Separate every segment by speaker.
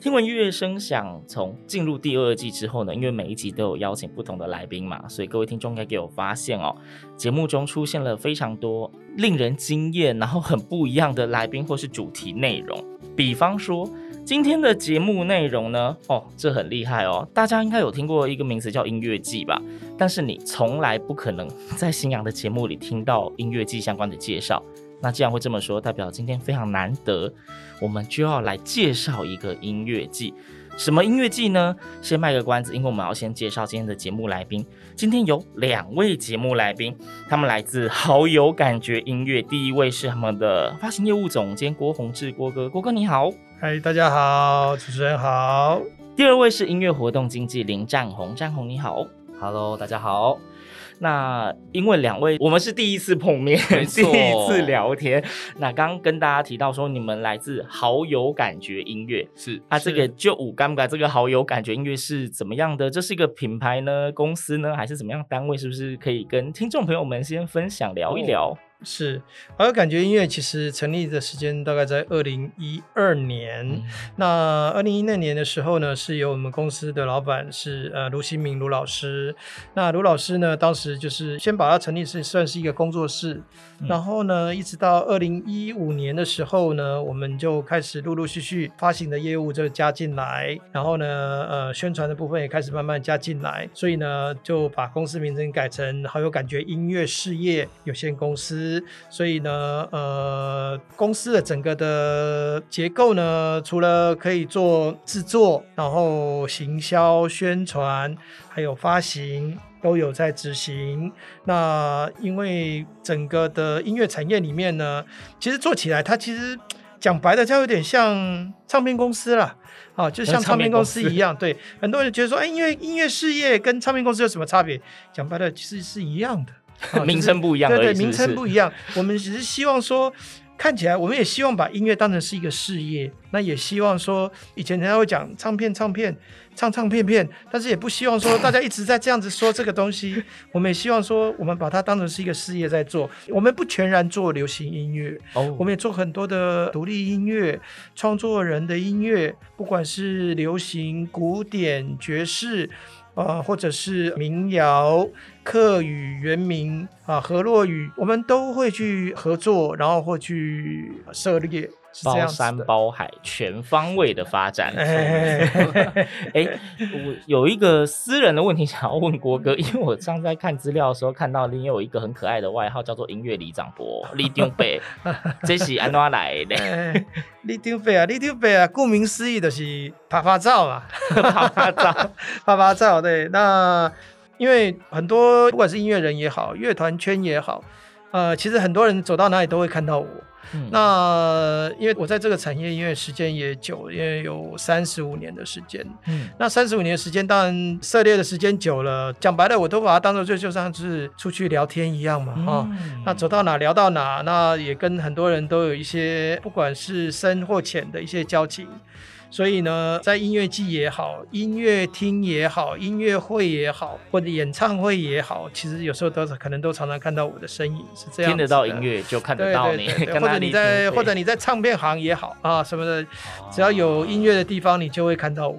Speaker 1: 听闻音乐声响，从进入第二季之后呢，因为每一集都有邀请不同的来宾嘛，所以各位听众应该给我发现哦，节目中出现了非常多令人惊艳，然后很不一样的来宾或是主题内容。比方说今天的节目内容呢，哦，这很厉害哦，大家应该有听过一个名词叫音乐季吧？但是你从来不可能在新阳的节目里听到音乐季相关的介绍。那既然会这么说，代表今天非常难得，我们就要来介绍一个音乐季。什么音乐季呢？先卖个关子，因为我们要先介绍今天的节目来宾。今天有两位节目来宾，他们来自好有感觉音乐。第一位是他们的发行业务总监郭宏志，郭哥，郭哥你好。
Speaker 2: 嗨，大家好，主持人好。
Speaker 1: 第二位是音乐活动经纪林占宏，占宏你好。
Speaker 3: Hello，大家好。
Speaker 1: 那因为两位我们是第一次碰面，第一次聊天。那刚刚跟大家提到说，你们来自好有感觉音乐，
Speaker 3: 是
Speaker 1: 啊，这个就五干不干，这个好有感觉音乐是怎么样的？这是一个品牌呢，公司呢，还是怎么样单位？是不是可以跟听众朋友们先分享聊一聊？
Speaker 2: 是，好有感觉音乐其实成立的时间大概在二零一二年。
Speaker 1: 嗯
Speaker 2: 那二零一那年的时候呢，是由我们公司的老板是呃卢新明卢老师。那卢老师呢，当时就是先把它成立是算是一个工作室，
Speaker 1: 嗯
Speaker 2: 然后呢，一直到二零一五年的时候呢，我们就开始陆陆续续发行的业务就加进来，然后呢，呃，宣传的部分也开始慢慢加进来，所以呢，就把公司名称改成好有感觉音乐事业有限公司。所以呢，呃，公司的整个的结构呢，除了可以做制作，然后行销、宣传，还有发行。都有在执行。那因为整个的音乐产业里面呢，其实做起来，它其实讲白了，它有点像唱片公司啦。啊，就像唱片公司一样。对，很多人觉得说，哎，因为音乐事业跟唱片公司有什么差别？讲白了，其实是一样的，啊、
Speaker 1: 名称不一样而已，对对？
Speaker 2: 名称不一样。我们只是希望说。看起来，我们也希望把音乐当成是一个事业，那也希望说，以前人家会讲唱片、唱片、唱唱片片，但是也不希望说大家一直在这样子说这个东西。我们也希望说，我们把它当成是一个事业在做。我们不全然做流行音乐，
Speaker 1: 哦，
Speaker 2: 我们也做很多的独立音乐、创作人的音乐，不管是流行、古典、爵士。啊，或者是民谣、客语、原名啊、河洛语，我们都会去合作，然后会去涉猎，
Speaker 1: 包山包海，全方位的发展。
Speaker 2: 哎，
Speaker 1: 哎，我有一个私人的问题想要问郭哥，因为我上次在看资料的时候看到你有一个很可爱的外号，叫做“音乐里长伯”，里长伯，这是安怎来的？
Speaker 2: 哎，里长伯啊，里长伯啊，顾名思义就是拍拍照嘛，
Speaker 1: 拍拍照，
Speaker 2: 拍拍照。对，那因为很多不管是音乐人也好，乐团圈也好，呃，其实很多人走到哪里都会看到我。
Speaker 1: 嗯、
Speaker 2: 那因为我在这个产业，因为时间也久，因为有三十五年的时间。
Speaker 1: 嗯，
Speaker 2: 那三十五年的时间，当然涉猎的时间久了，讲白了，我都把它当做就就像是出去聊天一样嘛，哈、
Speaker 1: 嗯
Speaker 2: 哦。那走到哪聊到哪，那也跟很多人都有一些不管是深或浅的一些交情。所以呢，在音乐季也好，音乐厅也好，音乐会也好，或者演唱会也好，其实有时候都可能都常常看到我的身影，是这样。
Speaker 1: 听得到音乐就看得到你，
Speaker 2: 对对对对或者你在或者你在唱片行也好啊什么的，只要有音乐的地方，你就会看到我。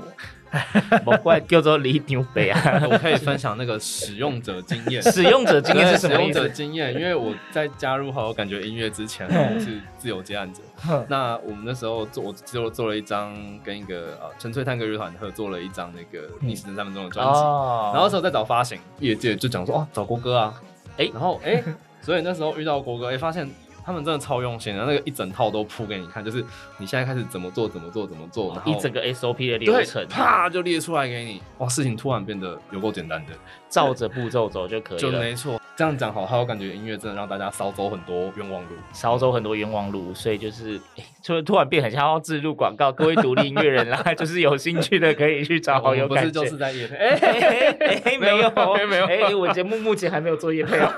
Speaker 1: 不怪叫做李牛杯啊。
Speaker 3: 我可以分享那个使用者经验。
Speaker 1: 使用者经验是什么
Speaker 3: 使用者经验，因为我在加入好有感觉音乐之前，我是自由接案者。那我们那时候做，我就做了一张跟一个呃纯粹探戈乐团合作了一张那个逆时针三分钟的专辑。然后那时候在找发行，业界就讲说哦，找国歌啊，哎，然后哎，所以那时候遇到国歌，哎，发现。他们真的超用心的，那个一整套都铺给你看，就是你现在开始怎么做，怎么做，怎么做，然后
Speaker 1: 一整个 SOP 的流程，
Speaker 3: 啪就列出来给你。哇，事情突然变得有够简单的，
Speaker 1: 照着步骤走就可以了。
Speaker 3: 就没错，这样讲好，还有感觉音乐真的让大家少走很多冤枉路，
Speaker 1: 少走很多冤枉路，所以就是。欸就突然变很像要置入广告，各位独立音乐人啦，就是有兴趣的可以去找好有感觉。
Speaker 3: 不是就是在业配？
Speaker 1: 哎哎哎，没有
Speaker 3: 没有
Speaker 1: 哎，我节目目前还没有做业配哦。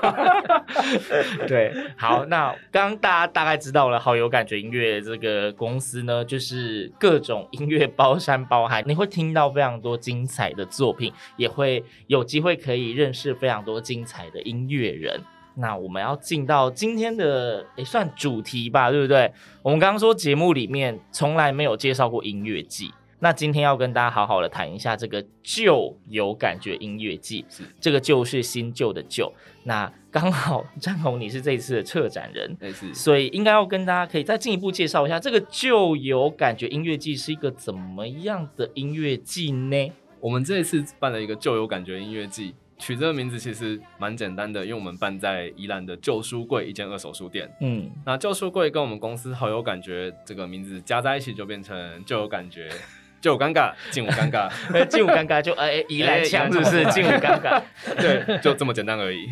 Speaker 1: 对，好，那刚刚大家大概知道了好有感觉音乐这个公司呢，就是各种音乐包山包海，你会听到非常多精彩的作品，也会有机会可以认识非常多精彩的音乐人。那我们要进到今天的诶，算主题吧，对不对？我们刚刚说节目里面从来没有介绍过音乐季，那今天要跟大家好好的谈一下这个旧有感觉音乐季。是这个旧是新旧的旧。那刚好占宏你是这一次的策展人，是所以应该要跟大家可以再进一步介绍一下这个旧有感觉音乐季是一个怎么样的音乐季呢？
Speaker 3: 我们这一次办了一个旧有感觉音乐季。取这个名字其实蛮简单的，因为我们办在宜兰的旧书柜一间二手书店。嗯，那旧书柜跟我们公司好有感觉，这个名字加在一起就变成就有感觉，就有尴尬，劲舞尴尬，
Speaker 1: 劲舞尴尬就哎宜兰腔是不是劲舞尴尬？
Speaker 3: 对，就这么简单而已。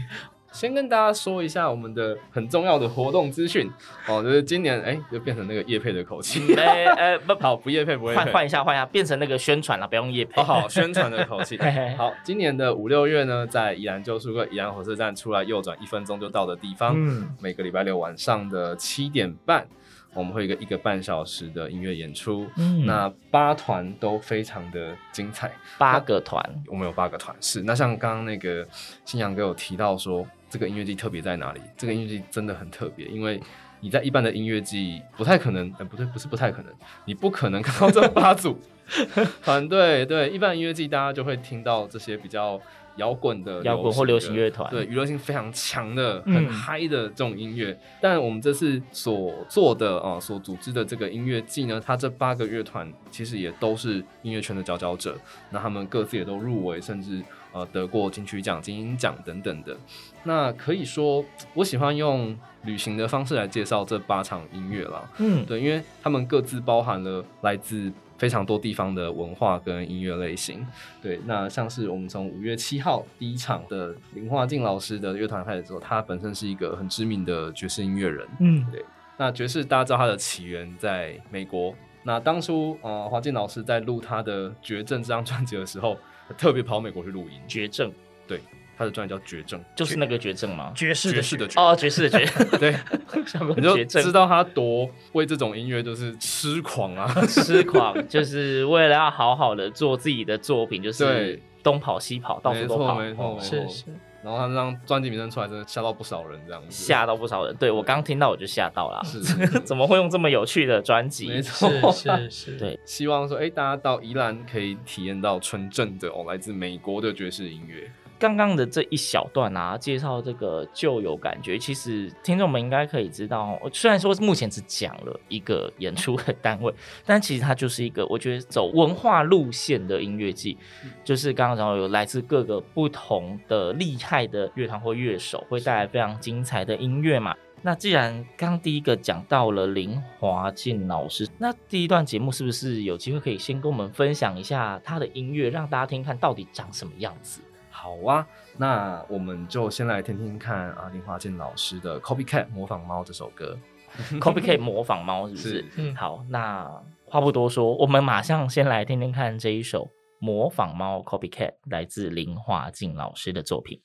Speaker 3: 先跟大家说一下我们的很重要的活动资讯。哦，就是今年哎，就变成那个叶配的口气，哎哎不 好，不叶配不会
Speaker 1: 换换一下换一下，变成那个宣传了，不用叶配，
Speaker 3: 哦好，宣传的口气。好，今年的五六月呢，在宜兰旧书柜宜兰火车站出来右转一分钟就到的地方，嗯，每个礼拜六晚上的七点半。我们会有一个一个半小时的音乐演出，嗯，那八团都非常的精彩，
Speaker 1: 八个团，
Speaker 3: 我们有八个团，是。那像刚刚那个新阳哥有提到说，这个音乐季特别在哪里？这个音乐季真的很特别，因为你在一般的音乐季不太可能，呃，不对，不是不太可能，你不可能看到这八组 团队，对，一般音乐季大家就会听到这些比较。摇滚的
Speaker 1: 摇滚或流行乐团，
Speaker 3: 对，娱乐性非常强的、很嗨的这种音乐。嗯、但我们这次所做的啊、呃，所组织的这个音乐季呢，它这八个乐团其实也都是音乐圈的佼佼者。那他们各自也都入围，甚至呃得过金曲奖、金鹰奖等等的。那可以说，我喜欢用旅行的方式来介绍这八场音乐啦。嗯，对，因为他们各自包含了来自。非常多地方的文化跟音乐类型，对，那像是我们从五月七号第一场的林华静老师的乐团开始做，他本身是一个很知名的爵士音乐人，嗯，对，那爵士大家知道他的起源在美国，那当初呃华静老师在录他的《绝症》这张专辑的时候，特别跑美国去录音，《
Speaker 1: 绝症》
Speaker 3: 对。他的专辑叫《绝症》，
Speaker 1: 就是那个绝症吗？
Speaker 2: 爵士
Speaker 3: 爵士的
Speaker 1: 哦，爵士的绝，
Speaker 3: 对，你就知道他多为这种音乐就是痴狂啊，
Speaker 1: 痴狂，就是为了要好好的做自己的作品，就是东跑西跑，到处都跑，
Speaker 3: 没错没错，
Speaker 1: 是是。
Speaker 3: 然后他那张专辑名称出来，真的吓到不少人，这样子
Speaker 1: 吓到不少人。对，我刚听到我就吓到了，是怎么会用这么有趣的专辑？
Speaker 3: 没错，
Speaker 2: 是是，
Speaker 1: 对，
Speaker 3: 希望说，哎，大家到宜兰可以体验到纯正的哦，来自美国的爵士音乐。
Speaker 1: 刚刚的这一小段啊，介绍这个旧有感觉，其实听众们应该可以知道，虽然说目前只讲了一个演出的单位，但其实它就是一个我觉得走文化路线的音乐季，就是刚刚讲到有来自各个不同的厉害的乐团或乐手，会带来非常精彩的音乐嘛。那既然刚第一个讲到了林华静老师，那第一段节目是不是有机会可以先跟我们分享一下他的音乐，让大家听看到底长什么样子？
Speaker 3: 好啊，那我们就先来听听看啊，林华健老师的 《Copycat 模仿猫》这首歌，《
Speaker 1: Copycat 模仿猫》是不是？是嗯，好，那话不多说，我们马上先来听听看这一首《模仿猫》Copycat，来自林华静老师的作品。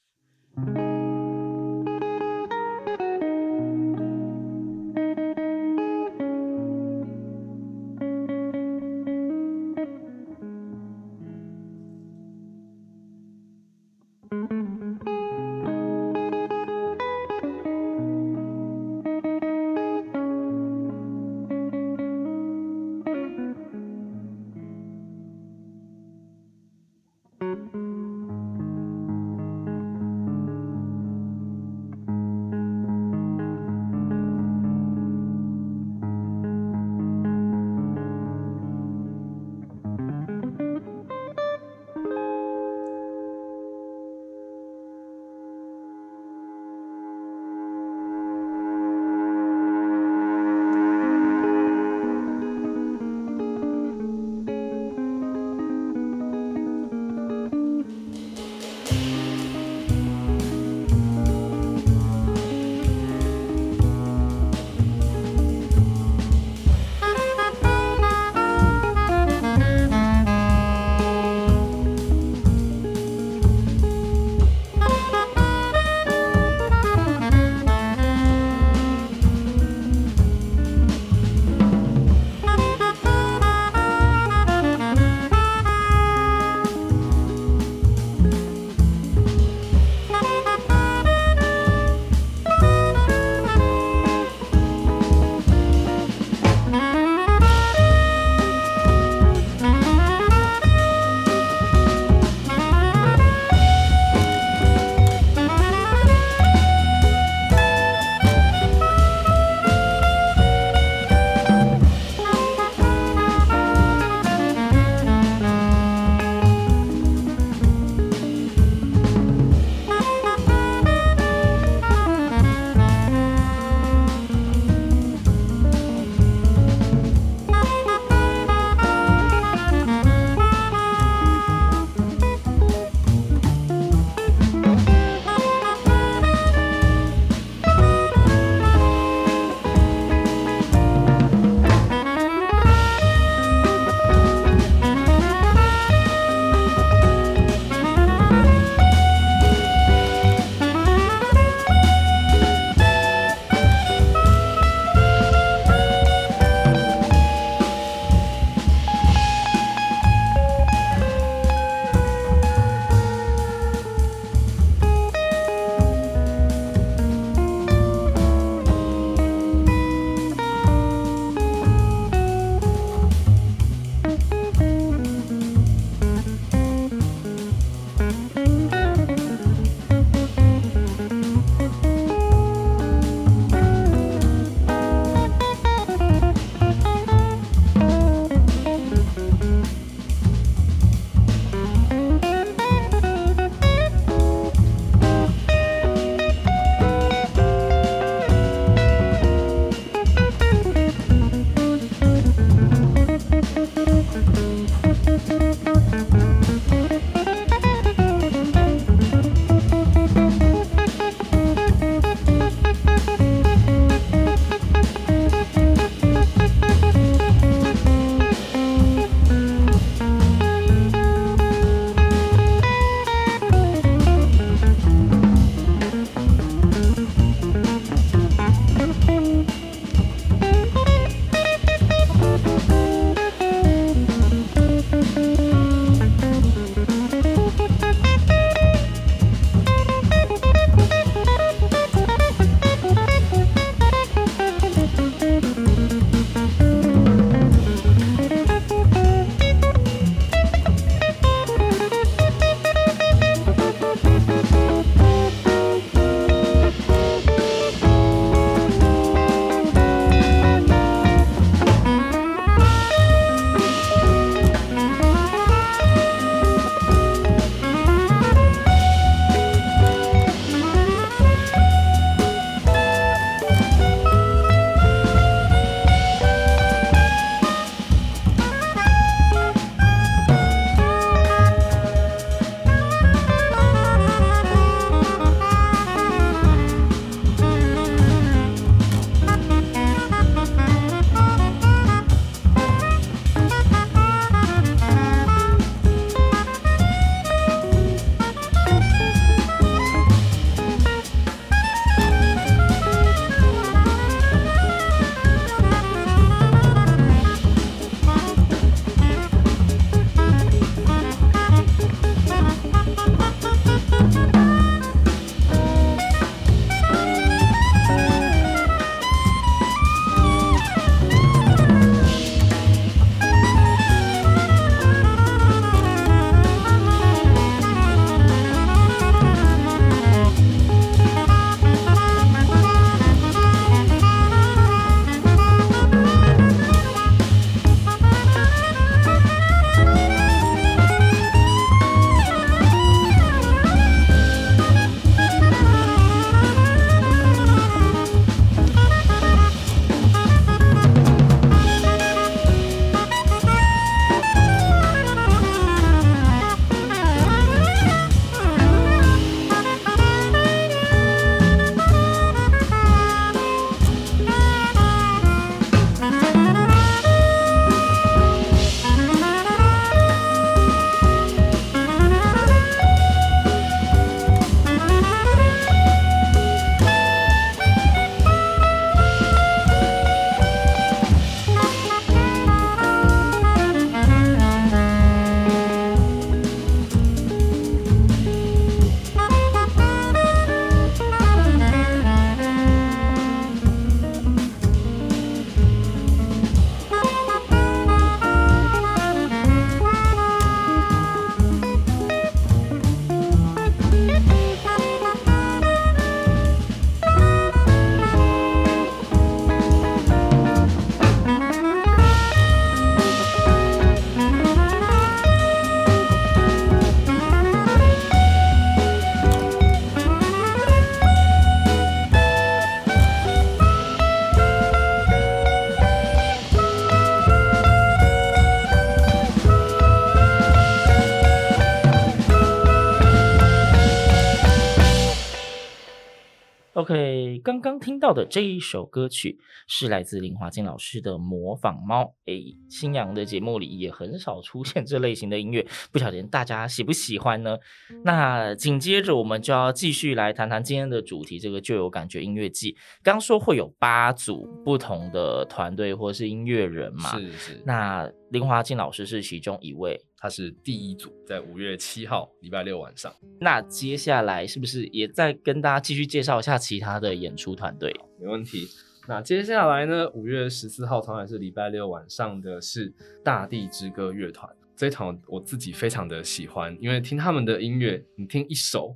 Speaker 1: 听到的这一首歌曲是来自林华静老师的《模仿猫》。诶，新阳的节目里也很少出现这类型的音乐，不晓得大家喜不喜欢呢？那紧接着我们就要继续来谈谈今天的主题，这个就有感觉音乐季。刚说会有八组不同的团队或是音乐人嘛？
Speaker 3: 是是。
Speaker 1: 那林华静老师是其中一位，
Speaker 3: 他是第一组，在五月七号礼拜六晚上。
Speaker 1: 那接下来是不是也再跟大家继续介绍一下其他的演出团队？
Speaker 3: 没问题。那接下来呢？五月十四号，同样是礼拜六晚上的是大地之歌乐团。这一场我自己非常的喜欢，因为听他们的音乐，你听一首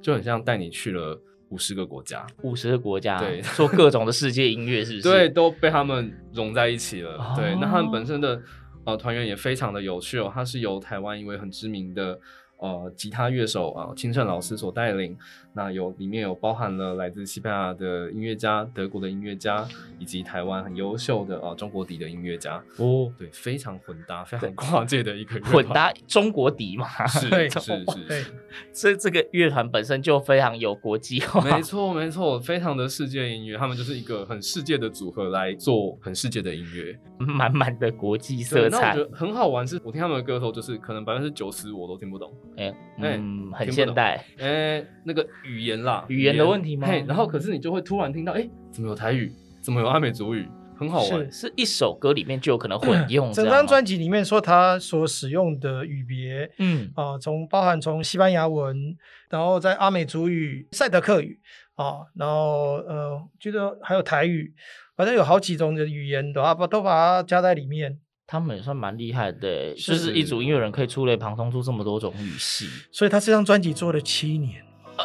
Speaker 3: 就很像带你去了五十个国家，
Speaker 1: 五十个国家，
Speaker 3: 对，
Speaker 1: 做各种的世界音乐，是不是？
Speaker 3: 对，都被他们融在一起了。
Speaker 1: 哦、
Speaker 3: 对，那他们本身的呃团员也非常的有趣哦，他是由台湾一位很知名的。呃，吉他乐手啊，清盛老师所带领，那有里面有包含了来自西班牙的音乐家、德国的音乐家，以及台湾很优秀的啊中国底的音乐家哦，对，非常混搭，非常跨界的一个
Speaker 1: 混搭中国底嘛，
Speaker 3: 是是是，是，
Speaker 2: 对，
Speaker 1: 这这个乐团本身就非常有国际化，
Speaker 3: 没错没错，非常的世界音乐，他们就是一个很世界的组合来做很世界的音乐，
Speaker 1: 满满的国际色彩。
Speaker 3: 那我觉得很好玩，是我听他们的歌的时候，就是可能百分之九十我都听不懂。
Speaker 1: 哎、欸，嗯，很现代，
Speaker 3: 哎、欸，那个语言啦，
Speaker 1: 语言的问题吗？
Speaker 3: 嘿，然后可是你就会突然听到，哎、欸，怎么有台语？怎么有阿美族语？很好玩，
Speaker 1: 是，是一首歌里面就有可能混 用。
Speaker 2: 整张专辑里面说他所使用的语别，嗯啊，从、呃、包含从西班牙文，然后在阿美族语、赛德克语啊、呃，然后呃，觉得还有台语，反正有好几种的语言的啊，把都把它加在里面。
Speaker 1: 他们也算蛮厉害的，就是一组音乐人可以触类旁通出这么多种语系，
Speaker 2: 所以他这张专辑做了七年。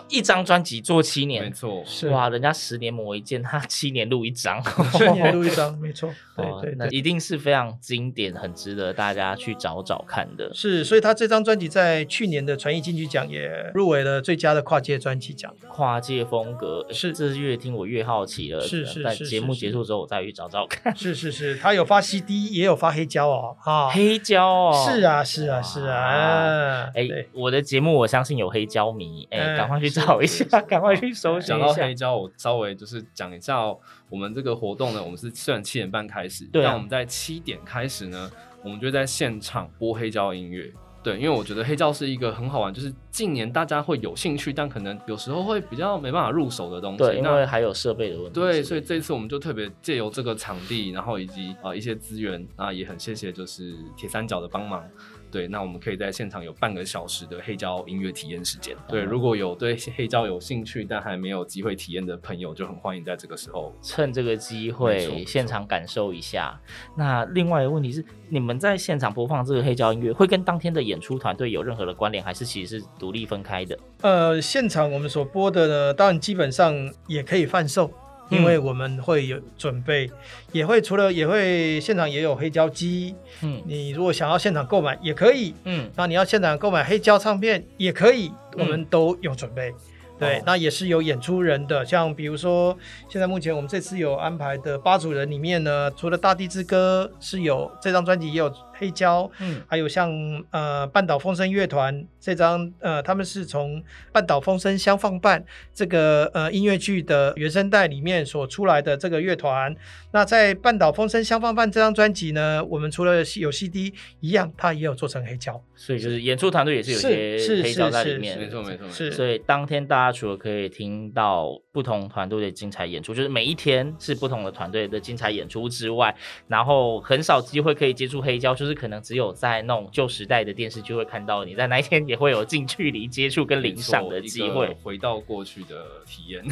Speaker 1: 一张专辑做七年，
Speaker 3: 没错，
Speaker 1: 是哇，人家十年磨一剑，他七年录一张，
Speaker 2: 七年录一张，没错，对对，对，
Speaker 1: 那一定是非常经典，很值得大家去找找看的。
Speaker 2: 是，所以他这张专辑在去年的传艺金曲奖也入围了最佳的跨界专辑奖。
Speaker 1: 跨界风格
Speaker 2: 是，
Speaker 1: 这是越听我越好奇了。
Speaker 2: 是是，
Speaker 1: 在节目结束之后，我再去找找看。
Speaker 2: 是是是，他有发 CD，也有发黑胶哦，啊，
Speaker 1: 黑胶哦，
Speaker 2: 是啊是啊是啊，
Speaker 1: 哎，我的节目我相信有黑胶迷，哎，赶快去找一下。赶快去搜寻。
Speaker 3: 讲到黑胶，我稍微就是讲一下哦。我们这个活动呢，我们是虽然七点半开始，对啊，但我们在七点开始呢，我们就在现场播黑胶音乐。对，因为我觉得黑胶是一个很好玩，就是近年大家会有兴趣，但可能有时候会比较没办法入手的东西。
Speaker 1: 对，因为还有设备的问题。
Speaker 3: 对，所以这次我们就特别借由这个场地，然后以及啊、呃、一些资源啊，也很谢谢就是铁三角的帮忙。对，那我们可以在现场有半个小时的黑胶音乐体验时间。对，如果有对黑胶有兴趣但还没有机会体验的朋友，就很欢迎在这个时候
Speaker 1: 趁这个机会现场感受一下。那另外一个问题是，你们在现场播放这个黑胶音乐，会跟当天的演出团队有任何的关联，还是其实是独立分开的？
Speaker 2: 呃，现场我们所播的呢，当然基本上也可以贩售。因为我们会有准备，也会除了也会现场也有黑胶机，嗯，你如果想要现场购买也可以，嗯，那你要现场购买黑胶唱片也可以，我们都有准备。对，那也是有演出人的，像比如说，现在目前我们这次有安排的八组人里面呢，除了《大地之歌》是有这张专辑也有黑胶，嗯，还有像呃半岛风声乐团这张，呃他们是从半岛风声相放伴这个呃音乐剧的原声带里面所出来的这个乐团。那在半岛风声相放伴这张专辑呢，我们除了有 CD 一样，它也有做成黑胶，
Speaker 1: 所以就是演出团队也是有些黑胶在里面，
Speaker 3: 没错没错，
Speaker 2: 是，
Speaker 1: 所以当天大家除了可以听到不同团队的精彩演出，就是每一天是不同的团队的精彩演出之外，然后很少机会可以接触黑胶，就是可能只有在那种旧时代的电视剧会看到，你在那一天也会有近距离接触跟领赏的机会，
Speaker 3: 回到过去的体验。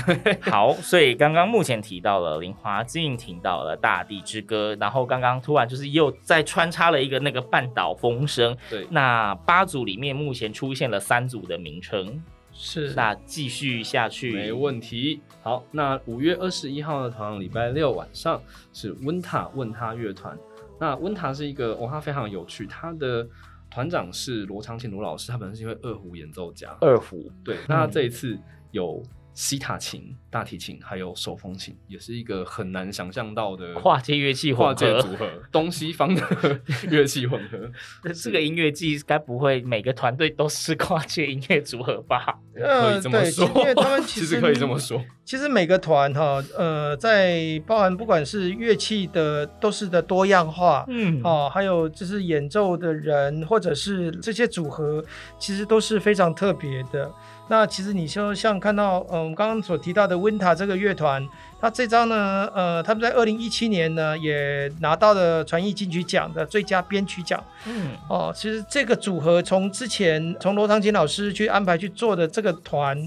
Speaker 1: 好，所以刚刚目前提到了林华静，听到了大地之歌，然后刚刚突然就是又再穿插了一个那个半岛风声。
Speaker 3: 对，
Speaker 1: 那八组里面目前出现了三组的名称。
Speaker 2: 是，
Speaker 1: 那继续下去
Speaker 3: 没问题。好，那五月二十一号的同样礼拜六晚上是温塔问他乐团。那温塔是一个，哦，他非常有趣，他的团长是罗长庆罗老师，他本身是一位二胡演奏家。
Speaker 1: 二胡，
Speaker 3: 对。那他这一次有西塔琴、大提琴还有手风琴，也是一个很难想象到的
Speaker 1: 跨界乐器
Speaker 3: 跨
Speaker 1: 混合
Speaker 3: 界组合，东西方的乐器混合。
Speaker 1: 这个音乐季该不会每个团队都是跨界音乐组合吧？
Speaker 3: 可以这
Speaker 2: 么说，因为他们其实，
Speaker 3: 其实可以这么说。
Speaker 2: 其实每个团哈，呃，在包含不管是乐器的都是的多样化，嗯，哦，还有就是演奏的人或者是这些组合，其实都是非常特别的。那其实你说像看到，嗯、呃，我们刚刚所提到的 Winter 这个乐团，他这张呢，呃，他们在二零一七年呢也拿到了传艺金曲奖的最佳编曲奖。嗯，哦，其实这个组合从之前从罗长琴老师去安排去做的这个团，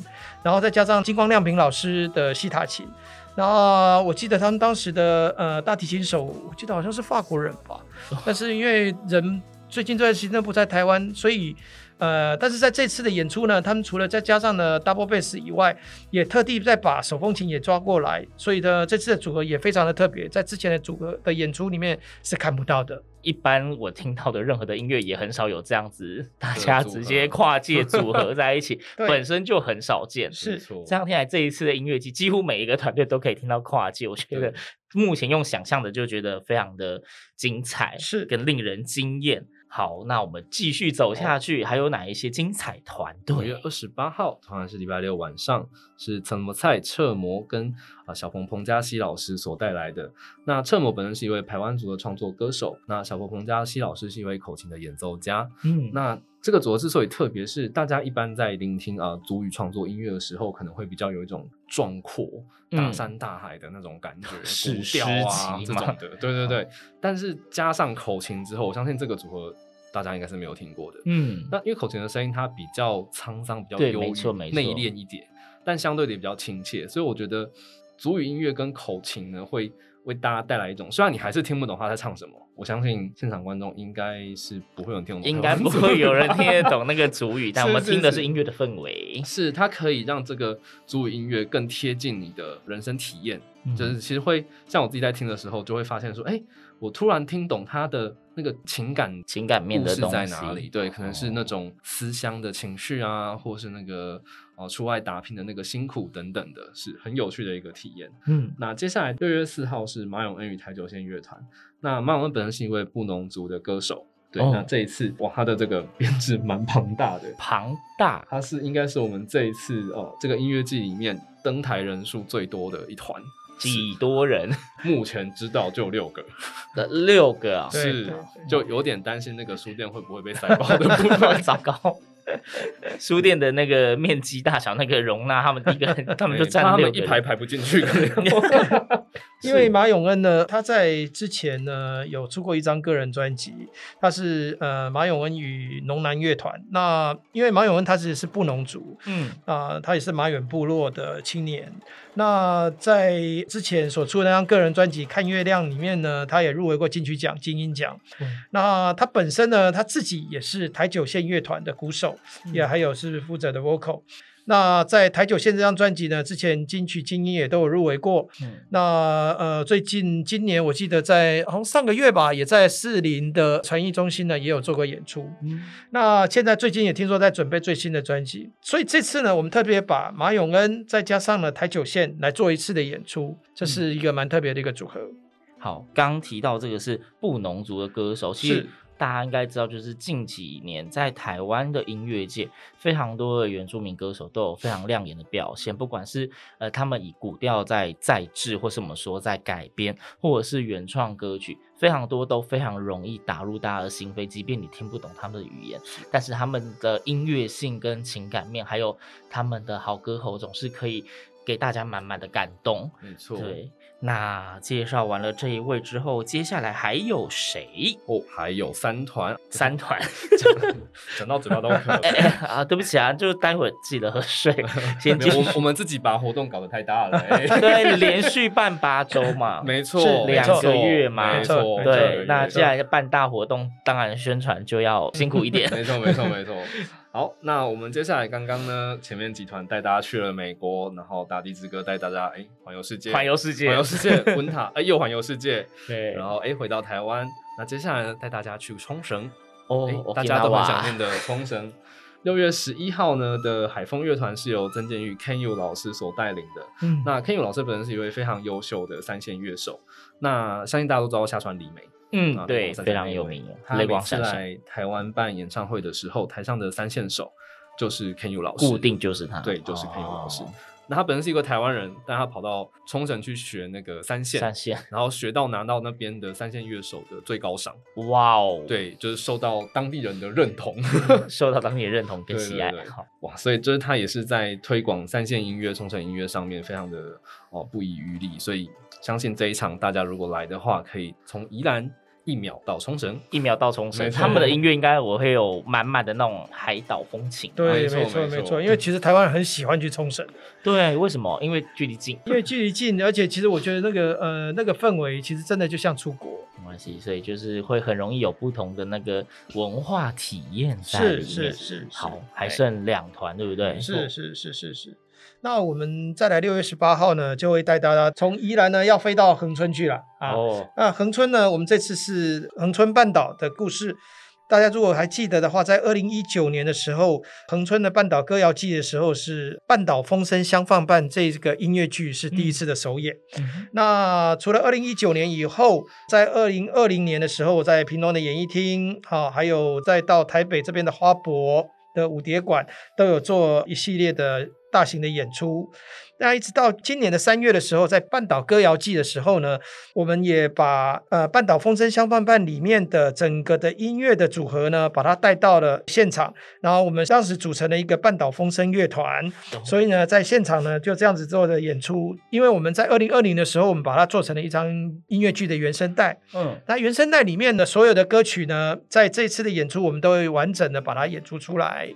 Speaker 2: 然后再加上金光亮平老师的西塔琴，然后我记得他们当时的呃大提琴手，我记得好像是法国人吧，但是因为人最近这段时间不在台湾，所以。呃，但是在这次的演出呢，他们除了再加上了 double bass 以外，也特地再把手风琴也抓过来，所以呢，这次的组合也非常的特别，在之前的组合的演出里面是看不到的。
Speaker 1: 一般我听到的任何的音乐也很少有这样子，大家直接跨界组合在一起，本身就很少见。
Speaker 2: 是，
Speaker 1: 这样听来，这一次的音乐季几乎每一个团队都可以听到跨界，我觉得目前用想象的就觉得非常的精彩，
Speaker 2: 是
Speaker 1: 跟令人惊艳。好，那我们继续走下去，还有哪一些精彩团队？
Speaker 3: 五月二十八号，同样是礼拜六晚上，是怎么菜彻模跟啊小鹏彭佳熙老师所带来的。那彻某本身是一位台湾族的创作歌手，那小鹏彭佳熙老师是一位口琴的演奏家。嗯，那这个组合之所以特别，是大家一般在聆听啊族语创作音乐的时候，可能会比较有一种壮阔、大山大海的那种感觉，古调啊这种的。对对对，但是加上口琴之后，我相信这个组合。大家应该是没有听过的，嗯，那因为口琴的声音它比较沧桑，比较忧郁、内敛一点，但相对的也比较亲切，所以我觉得族语音乐跟口琴呢，会为大家带来一种，虽然你还是听不懂他在唱什么，我相信现场观众应该是不会有人听懂，
Speaker 1: 应该不会有人听得懂那个主语，但我们听的是音乐的氛围，
Speaker 3: 是它可以让这个主语音乐更贴近你的人生体验，嗯、就是其实会像我自己在听的时候，就会发现说，哎、欸。我突然听懂他的那个情感
Speaker 1: 情感面的东西
Speaker 3: 在哪里？对，可能是那种思乡的情绪啊，或是那个哦出外打拼的那个辛苦等等的，是很有趣的一个体验。嗯，那接下来六月四号是马永恩与台九线乐团。那马永恩本身是一位布农族的歌手，对，哦、那这一次哇，他的这个编制蛮庞大的，
Speaker 1: 庞大，
Speaker 3: 他是应该是我们这一次哦这个音乐季里面登台人数最多的一团。
Speaker 1: 几多人？
Speaker 3: 目前知道就六个，
Speaker 1: 的六个啊，
Speaker 3: 是就有点担心那个书店会不会被塞爆的部分，
Speaker 1: 糟糕。书店的那个面积大小，那个容纳他们一个，他们就站他们
Speaker 3: 一排排不进去。
Speaker 2: 因为马永恩呢，他在之前呢有出过一张个人专辑，他是呃马永恩与农南乐团。那因为马永恩他其实是布农族，嗯啊、呃，他也是马远部落的青年。那在之前所出的那张个人专辑《看月亮》里面呢，他也入围过金曲奖、金音奖。嗯、那他本身呢，他自己也是台九线乐团的鼓手。也还有是负责的 vocal，那在台九线这张专辑呢，之前金曲精英也都有入围过。嗯、那呃，最近今年我记得在好像上个月吧，也在士林的传艺中心呢也有做过演出。嗯、那现在最近也听说在准备最新的专辑，所以这次呢，我们特别把马永恩再加上了台九线来做一次的演出，这是一个蛮特别的一个组合。
Speaker 1: 嗯、好，刚提到这个是布农族的歌手，其实。大家应该知道，就是近几年在台湾的音乐界，非常多的原住民歌手都有非常亮眼的表现。不管是呃他们以古调在再制，或是我们说在改编，或者是原创歌曲，非常多都非常容易打入大家的心扉。即便你听不懂他们的语言，但是他们的音乐性跟情感面，还有他们的好歌喉，总是可以给大家满满的感动。
Speaker 3: 没错，
Speaker 1: 对。那介绍完了这一位之后，接下来还有谁？
Speaker 3: 哦，还有三团，
Speaker 1: 三团，
Speaker 3: 讲到嘴巴都渴。
Speaker 1: 哎哎啊，对不起啊，就待会儿记得喝水。先继续
Speaker 3: 我我们自己把活动搞得太大了。
Speaker 1: 对，连续办八周嘛，
Speaker 3: 没错，
Speaker 1: 两个月嘛，
Speaker 3: 没错。
Speaker 1: 对，那既然要办大活动，当然宣传就要辛苦一点。
Speaker 3: 没错，没错，没错。好，那我们接下来刚刚呢，前面集团带大家去了美国，然后大地之歌带大家哎环游世界，
Speaker 1: 环游世界，
Speaker 3: 环游世界，温塔 哎又环游世界，
Speaker 1: 对，
Speaker 3: 然后哎回到台湾，那接下来呢带大家去冲绳，
Speaker 1: 哦，
Speaker 3: 大家都很想念的冲绳，六月十一号呢的海风乐团是由曾建玉 Ken Yu 老师所带领的。
Speaker 2: 嗯，
Speaker 3: 那 Ken Yu 老师本身是一位非常优秀的三线乐手。那相信大家都知道下川里美，
Speaker 1: 嗯，对，非常有名。
Speaker 3: 他每次来台湾办演唱会的时候，台上的三线手就是 Ken Yu 老师，
Speaker 1: 固定就是他，
Speaker 3: 对，就是 Ken Yu 老师。哦那他本身是一个台湾人，但他跑到冲绳去学那个三线，
Speaker 1: 三线，
Speaker 3: 然后学到拿到那边的三线乐手的最高赏。
Speaker 1: 哇哦，
Speaker 3: 对，就是受到当地人的认同，
Speaker 1: 受到当地人认同跟喜爱。
Speaker 3: 对对对哇，所以就是他也是在推广三线音乐、冲绳音乐上面非常的哦不遗余力。所以相信这一场大家如果来的话，可以从宜兰。一秒到冲绳，一秒到冲绳，他们的音乐应该我会有满满的那种海岛风情。
Speaker 2: 对，没错没错，因为其实台湾人很喜欢去冲绳。
Speaker 1: 对，为什么？因为距离近。
Speaker 2: 因为距离近，而且其实我觉得那个呃那个氛围，其实真的就像出国。
Speaker 1: 没关系，所以就是会很容易有不同的那个文化体验在里面。
Speaker 2: 是是是。
Speaker 1: 好，还剩两团，对不对？
Speaker 2: 是是是是是。那我们再来六月十八号呢，就会带大家从宜兰呢要飞到恒春去了啊。哦。那恒春呢，我们这次是恒春半岛的故事。大家如果还记得的话，在二零一九年的时候，恒春的半岛歌谣季的时候，是半岛风声相放伴这个音乐剧是第一次的首演。嗯、那除了二零一九年以后，在二零二零年的时候，在平东的演艺厅，好，还有再到台北这边的花博的舞蝶馆，都有做一系列的。大型的演出，那一直到今年的三月的时候，在半岛歌谣季的时候呢，我们也把呃半岛风声相伴伴里面的整个的音乐的组合呢，把它带到了现场。然后我们当时组成了一个半岛风声乐团，所以呢，在现场呢就这样子做的演出。因为我们在二零二零的时候，我们把它做成了一张音乐剧的原声带。嗯，那原声带里面的所有的歌曲呢，在这次的演出，我们都会完整的把它演出出来。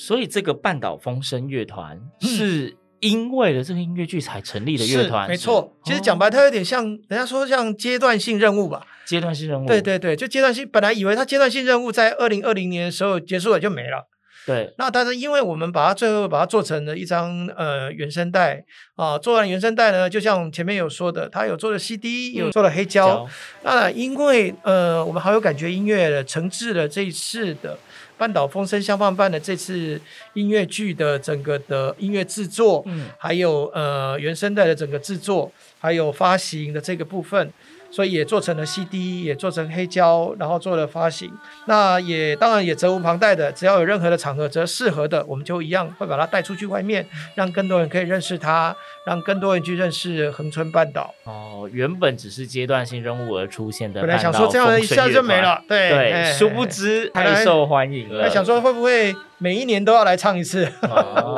Speaker 1: 所以这个半岛风声乐团是因为了这个音乐剧才成立的乐团，
Speaker 2: 没错。其实讲白，它有点像人家说像阶段性任务吧。
Speaker 1: 阶段性任务，
Speaker 2: 对对对，就阶段性。本来以为它阶段性任务在二零二零年的时候结束了就没了，
Speaker 1: 对。
Speaker 2: 那但是因为我们把它最后把它做成了一张呃原声带啊，做完原声带呢，就像前面有说的，它有做了 CD，有做了黑胶。那因为呃，我们好有感觉音乐的承制了这一次的。半岛风声相伴伴的这次音乐剧的整个的音乐制作，嗯，还有呃原声带的整个制作，还有发行的这个部分。所以也做成了 CD，也做成黑胶，然后做了发行。那也当然也责无旁贷的，只要有任何的场合，只要适合的，我们就一样会把它带出去外面，让更多人可以认识它，让更多人去认识恒春半岛。
Speaker 1: 哦，原本只是阶段性任务而出现的，
Speaker 2: 本来想说这样一下就没了，对
Speaker 1: 对，殊不知太受欢迎了。
Speaker 2: 还想说会不会？每一年都要来唱一次，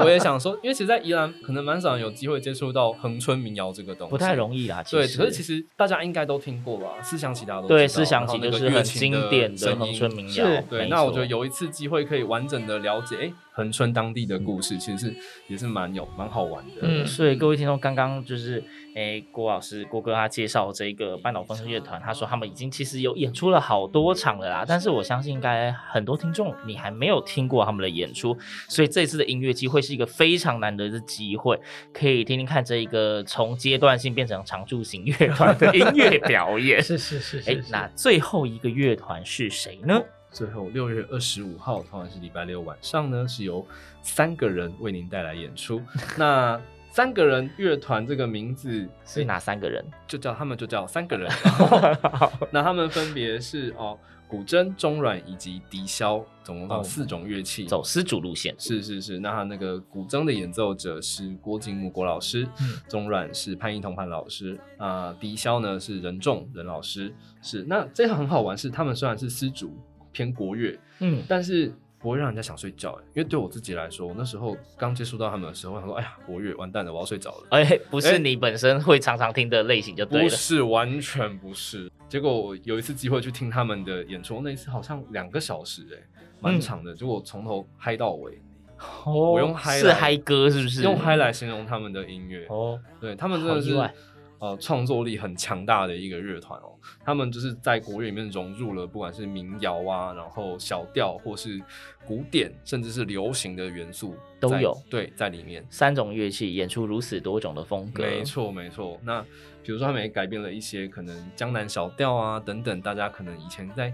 Speaker 3: 我也想说，因为其实，在宜兰可能蛮少有机会接触到恒春民谣这个东西，
Speaker 1: 不太容易啦。
Speaker 3: 对，可是其实大家应该都听过吧？思想起大家都
Speaker 1: 对，思想起就是很经典的恒春民谣。
Speaker 3: 对，那我觉得有一次机会可以完整的了解，哎。恒春当地的故事，其实是也是蛮有蛮好玩的。
Speaker 1: 嗯，所以各位听众，刚刚就是诶郭老师郭哥他介绍这个半岛风声乐团，他说他们已经其实有演出了好多场了啦。但是我相信应该很多听众你还没有听过他们的演出，所以这次的音乐机会是一个非常难得的机会，可以听听看这一个从阶段性变成常驻型乐团的音乐表演。
Speaker 2: 是是是，
Speaker 1: 是。诶，那最后一个乐团是谁呢？
Speaker 3: 最后六月二十五号，同样是礼拜六晚上呢，是由三个人为您带来演出。那三个人乐团这个名字
Speaker 1: 是哪三个人？
Speaker 3: 就叫他们就叫三个人。那他们分别是哦，古筝、中阮以及笛箫，总共到四种乐器，
Speaker 1: 走丝竹路线。
Speaker 3: 是是是。那他那个古筝的演奏者是郭金木郭老师，嗯、中阮是潘一彤潘老师，啊，笛箫呢是任仲任老师。是。那这个很好玩，是他们虽然是丝竹。偏国乐，嗯，但是不会让人家想睡觉，因为对我自己来说，我那时候刚接触到他们的时候，我想说，哎呀，国乐完蛋了，我要睡着了。
Speaker 1: 哎，不是你本身会常常听的类型就对了，
Speaker 3: 不是，完全不是。结果我有一次机会去听他们的演出，那一次好像两个小时，哎，蛮长的，就我从头嗨到尾。
Speaker 1: 哦，我用嗨是嗨歌是不是？
Speaker 3: 用嗨来形容他们的音乐。哦，对他们真的是。呃，创作力很强大的一个乐团哦，他们就是在国乐里面融入了不管是民谣啊，然后小调或是古典，甚至是流行的元素
Speaker 1: 都有。
Speaker 3: 对，在里面
Speaker 1: 三种乐器演出如此多种的风格，
Speaker 3: 没错没错。那比如说他们也改变了一些可能江南小调啊等等，大家可能以前在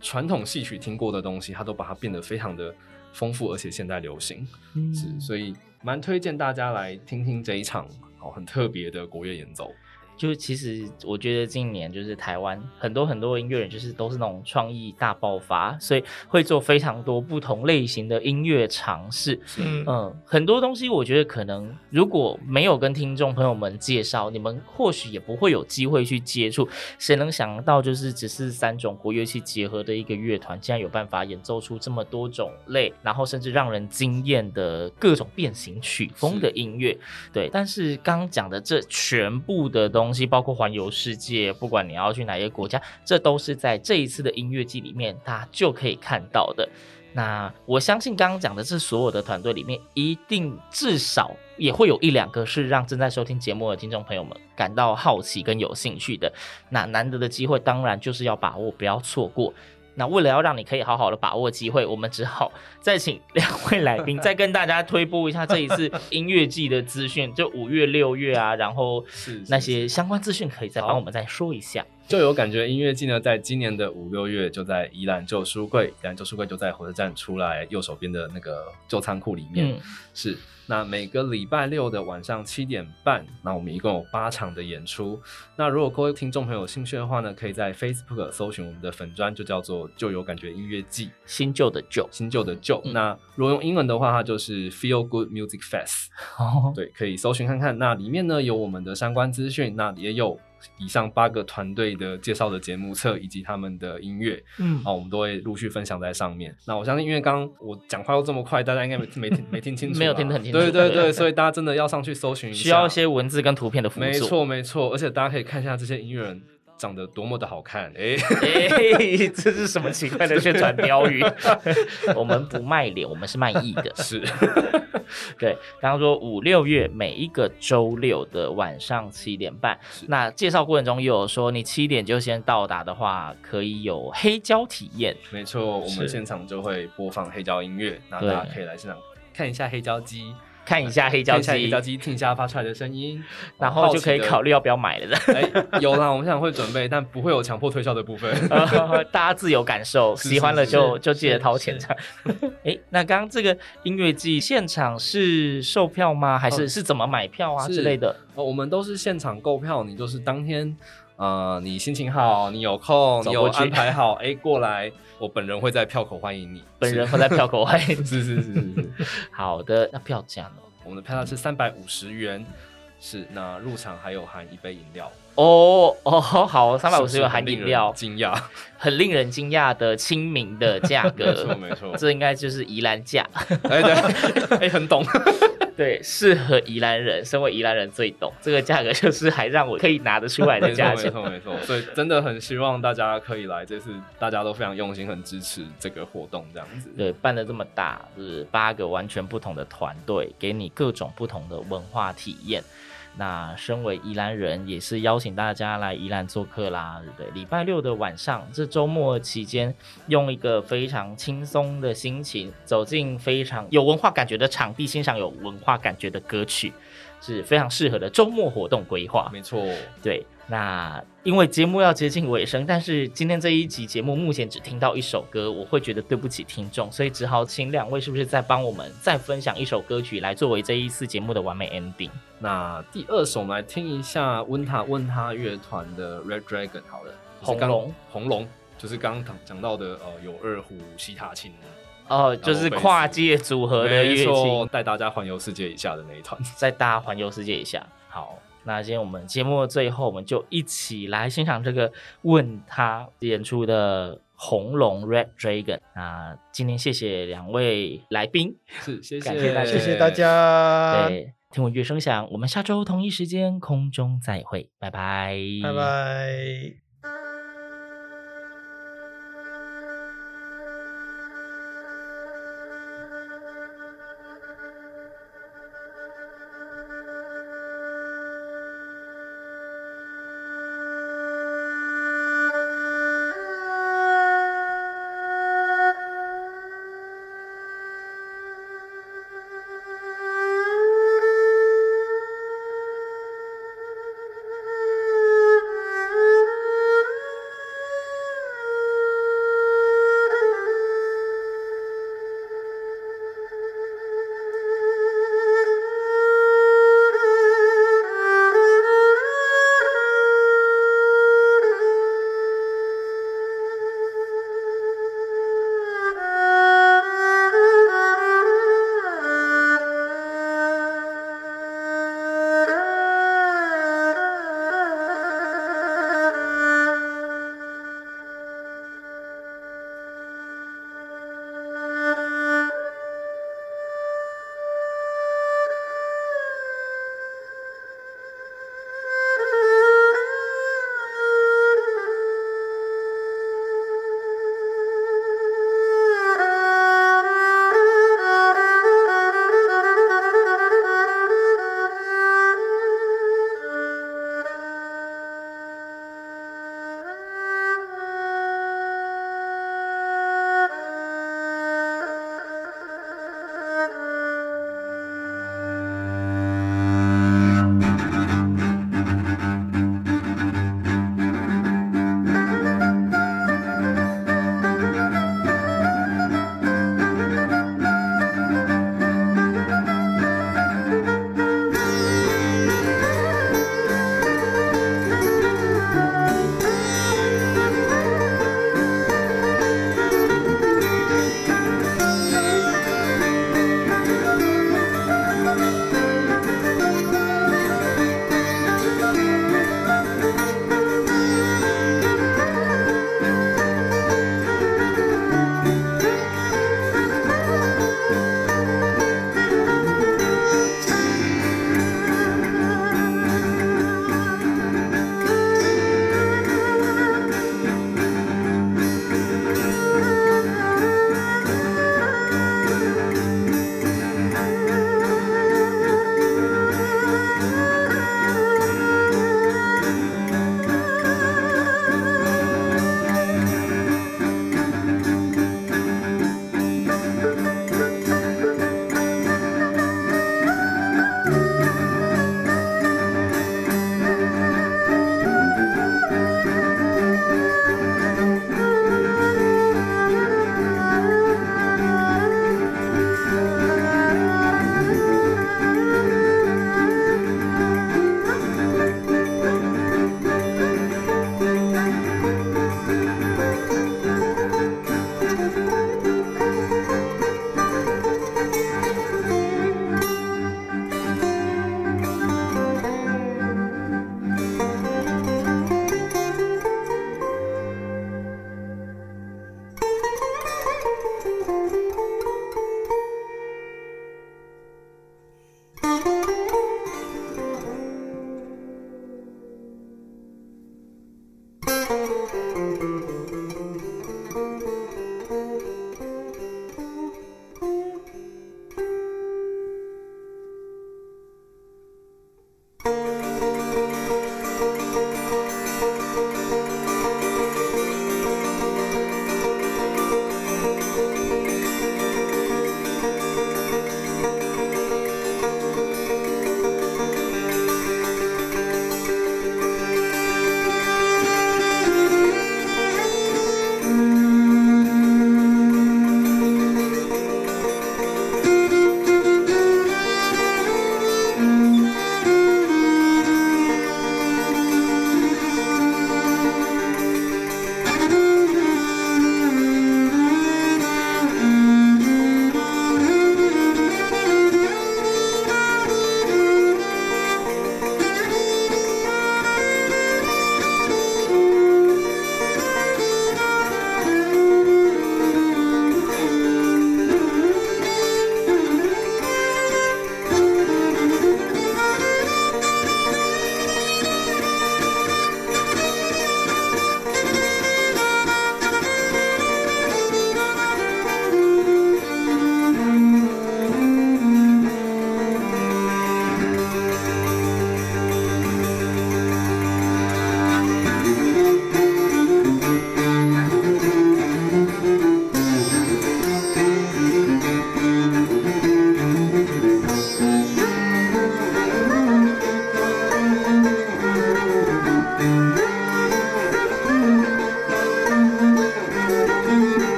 Speaker 3: 传统戏曲听过的东西，他都把它变得非常的丰富，而且现代流行。
Speaker 1: 嗯，
Speaker 3: 是，所以蛮推荐大家来听听这一场哦很特别的国乐演奏。
Speaker 1: 就其实我觉得今年就是台湾很多很多音乐人，就是都是那种创意大爆发，所以会做非常多不同类型的音乐尝试。
Speaker 2: 嗯
Speaker 1: 嗯，很多东西我觉得可能如果没有跟听众朋友们介绍，你们或许也不会有机会去接触。谁能想到，就是只是三种国乐器结合的一个乐团，竟然有办法演奏出这么多种类，然后甚至让人惊艳的各种变形曲风的音乐。对，但是刚讲的这全部的东西。东西包括环游世界，不管你要去哪些国家，这都是在这一次的音乐季里面，大家就可以看到的。那我相信刚刚讲的这所有的团队里面，一定至少也会有一两个是让正在收听节目的听众朋友们感到好奇跟有兴趣的。那难得的机会，当然就是要把握，不要错过。那为了要让你可以好好的把握机会，我们只好 再请两位来宾再跟大家推播一下这一次 音乐季的资讯，就五月、六月啊，然后那些相关资讯可以再帮我们再说一下。
Speaker 3: 就有感觉音乐季呢，在今年的五六月就在宜兰旧书柜，宜兰旧书柜就在火车站出来右手边的那个旧仓库里面，嗯、是。那每个礼拜六的晚上七点半，那我们一共有八场的演出。那如果各位听众朋友有兴趣的话呢，可以在 Facebook 搜寻我们的粉专，就叫做“旧有感觉音乐季”，
Speaker 1: 新旧的旧，
Speaker 3: 新旧的旧。嗯、那如果用英文的话，它就是 Feel Good Music Fest。哦，对，可以搜寻看看。那里面呢有我们的相关资讯，那也有。以上八个团队的介绍的节目册以及他们的音乐，嗯，啊，我们都会陆续分享在上面。那我相信，因为刚刚我讲话又这么快，大家应该没没听没听清楚，
Speaker 1: 没有听得很清楚。
Speaker 3: 对对对，所以大家真的要上去搜寻一下，
Speaker 1: 需要一些文字跟图片的辅助。
Speaker 3: 没错没错，而且大家可以看一下这些音乐人。长得多么的好看！哎、欸
Speaker 1: 欸，这是什么奇怪的宣传标语？我们不卖脸，我们是卖艺的。
Speaker 3: 是，
Speaker 1: 对。刚刚说五六月每一个周六的晚上七点半，那介绍过程中又有说，你七点就先到达的话，可以有黑胶体验。
Speaker 3: 没错，我们现场就会播放黑胶音乐，是那大家可以来现场看一下黑胶机。
Speaker 1: 看一下黑胶机，
Speaker 3: 黑胶机听一下发出来的声音，
Speaker 1: 然后就可以考虑要不要买了。
Speaker 3: 哎、欸，有啦，我们现场会准备，但不会有强迫推销的部分，
Speaker 1: 大家自由感受，是是是喜欢了就就记得掏钱。哎、欸，那刚刚这个音乐季现场是售票吗？还是、哦、是怎么买票啊之类的？
Speaker 3: 哦，我们都是现场购票，你就是当天，呃，你心情好，你有空，你有安排好，哎、欸，过来。我本人会在票口欢迎你，
Speaker 1: 本人会在票口欢迎你，
Speaker 3: 是是是是是。
Speaker 1: 好的，那票价呢？
Speaker 3: 我们的票价是三百五十元，是那入场还有含一杯饮料。
Speaker 1: 哦哦，好，三百五十元含饮料，
Speaker 3: 惊讶，
Speaker 1: 很令人惊讶的亲民的价格，
Speaker 3: 没错没错，
Speaker 1: 这应该就是宜兰价。
Speaker 3: 哎对，哎很懂。
Speaker 1: 对，适合宜兰人，身为宜兰人最懂这个价格，就是还让我可以拿得出来的价钱。
Speaker 3: 没错，没错，所以真的很希望大家可以来，这次大家都非常用心，很支持这个活动，这样子。
Speaker 1: 对，办的这么大，就是八个完全不同的团队，给你各种不同的文化体验。那身为宜兰人，也是邀请大家来宜兰做客啦，对不对？礼拜六的晚上，这周末期间，用一个非常轻松的心情，走进非常有文化感觉的场地，欣赏有文化感觉的歌曲，是非常适合的周末活动规划。
Speaker 3: 没错，
Speaker 1: 对。那因为节目要接近尾声，但是今天这一集节目目前只听到一首歌，我会觉得对不起听众，所以只好请两位是不是再帮我们再分享一首歌曲来作为这一次节目的完美 ending？
Speaker 3: 那第二首我们来听一下温塔问他乐团的 Red Dragon 好了，
Speaker 1: 红龙。
Speaker 3: 红龙就是刚刚讲到的呃有二胡、西塔琴
Speaker 1: 哦，就是跨界组合的乐器，
Speaker 3: 带大家环游世界一下的那一团，
Speaker 1: 带大家环游世界一下，好。那今天我们节目的最后，我们就一起来欣赏这个问他演出的红龙 Red Dragon。那今天谢谢两位来宾，
Speaker 3: 是谢谢
Speaker 1: 感谢大家，
Speaker 2: 谢谢大家。
Speaker 1: 对，听闻乐声响，我们下周同一时间空中再会，拜拜，
Speaker 2: 拜拜。